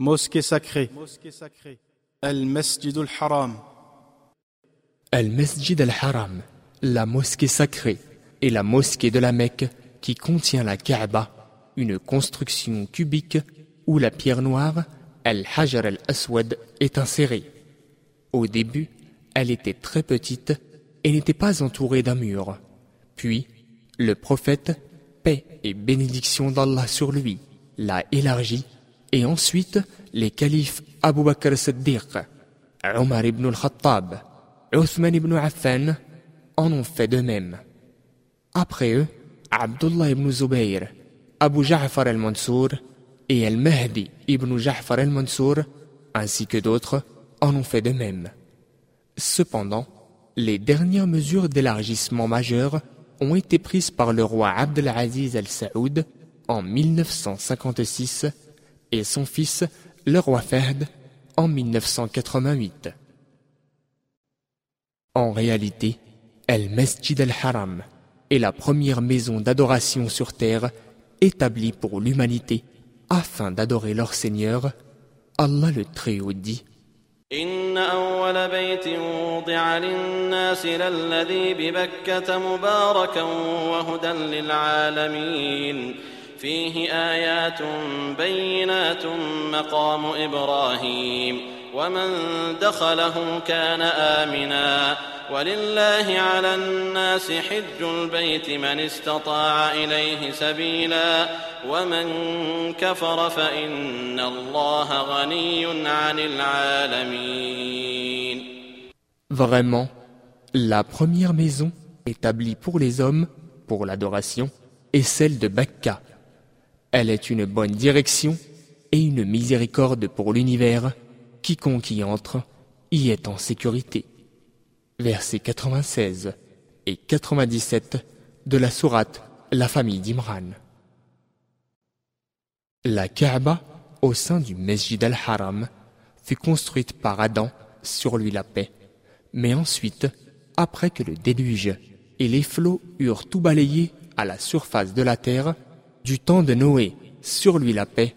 Mosquée sacrée. Al-Masjid al-Haram. Al-Masjid al-Haram, la mosquée sacrée, et la mosquée de la Mecque qui contient la Kaaba, une construction cubique où la pierre noire, Al-Hajar al-Aswad, est insérée. Au début, elle était très petite et n'était pas entourée d'un mur. Puis, le prophète, paix et bénédiction d'Allah sur lui, l'a élargie et ensuite les califes Abu Bakr Siddiq, Omar ibn al-Khattab, Uthman ibn Affan en ont fait de même. Après eux, Abdullah ibn Zubayr, Abu Ja'far al-Mansour et Al-Mahdi ibn Ja'far al-Mansour, ainsi que d'autres, en ont fait de même. Cependant, les dernières mesures d'élargissement majeures ont été prises par le roi Abdelaziz al-Saoud en 1956 et son fils, le roi Fahd, en 1988. En réalité, El Masjid al-Haram est la première maison d'adoration sur terre établie pour l'humanité afin d'adorer leur Seigneur, Allah le Très-Haut dit فيه آيات بينات مقام إبراهيم ومن دخله كان آمنا ولله على الناس حج البيت من استطاع إليه سبيلا ومن كفر فإن الله غني عن العالمين. Vraiment, la première maison établie pour les hommes, pour l'adoration, est celle de Bakka, Elle est une bonne direction et une miséricorde pour l'univers. Quiconque y entre y est en sécurité. Versets 96 et 97 de la sourate La famille d'Imran. La Kaaba, au sein du Mesjid al-Haram, fut construite par Adam, sur lui la paix. Mais ensuite, après que le déluge et les flots eurent tout balayé à la surface de la terre, du temps de Noé, sur lui la paix,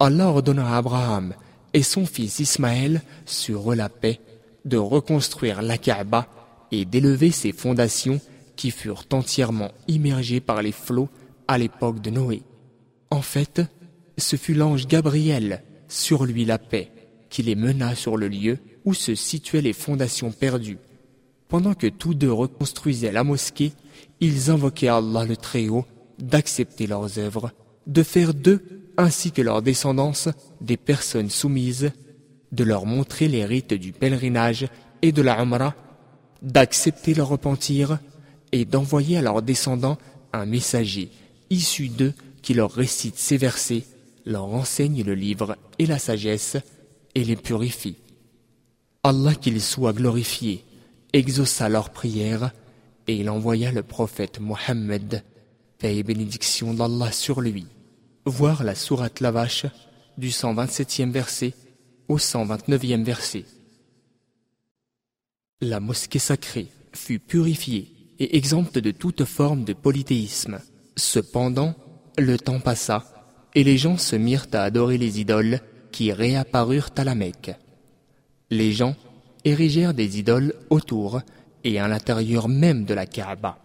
Allah ordonna à Abraham et son fils Ismaël, sur la paix, de reconstruire la Kaaba et d'élever ses fondations qui furent entièrement immergées par les flots à l'époque de Noé. En fait, ce fut l'ange Gabriel, sur lui la paix, qui les mena sur le lieu où se situaient les fondations perdues. Pendant que tous deux reconstruisaient la mosquée, ils invoquaient Allah le Très-Haut d'accepter leurs œuvres, de faire d'eux, ainsi que leurs descendance, des personnes soumises, de leur montrer les rites du pèlerinage et de la Umrah, d'accepter leur repentir et d'envoyer à leurs descendants un messager issu d'eux qui leur récite ces versets, leur enseigne le livre et la sagesse et les purifie. Allah qu'il soit glorifié exauça leurs prières et il envoya le prophète Mohammed Et bénédiction d'Allah sur lui. Voir la sourate la vache du 127e verset au 129e verset. La mosquée sacrée fut purifiée et exempte de toute forme de polythéisme. Cependant, le temps passa et les gens se mirent à adorer les idoles qui réapparurent à la Mecque. Les gens érigèrent des idoles autour et à l'intérieur même de la Kaaba.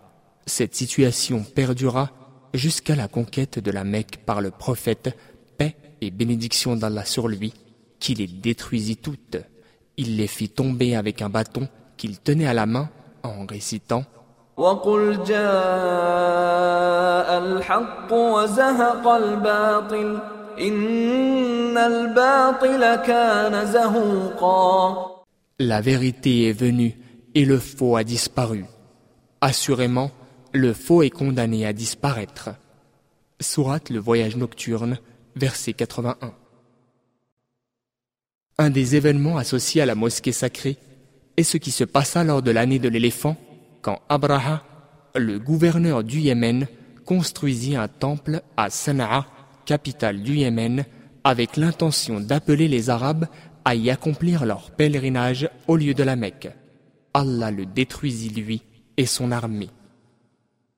Cette situation perdura jusqu'à la conquête de la Mecque par le prophète, paix et bénédiction d'Allah sur lui, qui les détruisit toutes. Il les fit tomber avec un bâton qu'il tenait à la main en récitant La vérité est venue et le faux a disparu. Assurément, le faux est condamné à disparaître. Sourate le voyage nocturne, verset 81. Un des événements associés à la mosquée sacrée est ce qui se passa lors de l'année de l'éléphant, quand Abraha, le gouverneur du Yémen, construisit un temple à Sana'a, capitale du Yémen, avec l'intention d'appeler les Arabes à y accomplir leur pèlerinage au lieu de la Mecque. Allah le détruisit lui et son armée.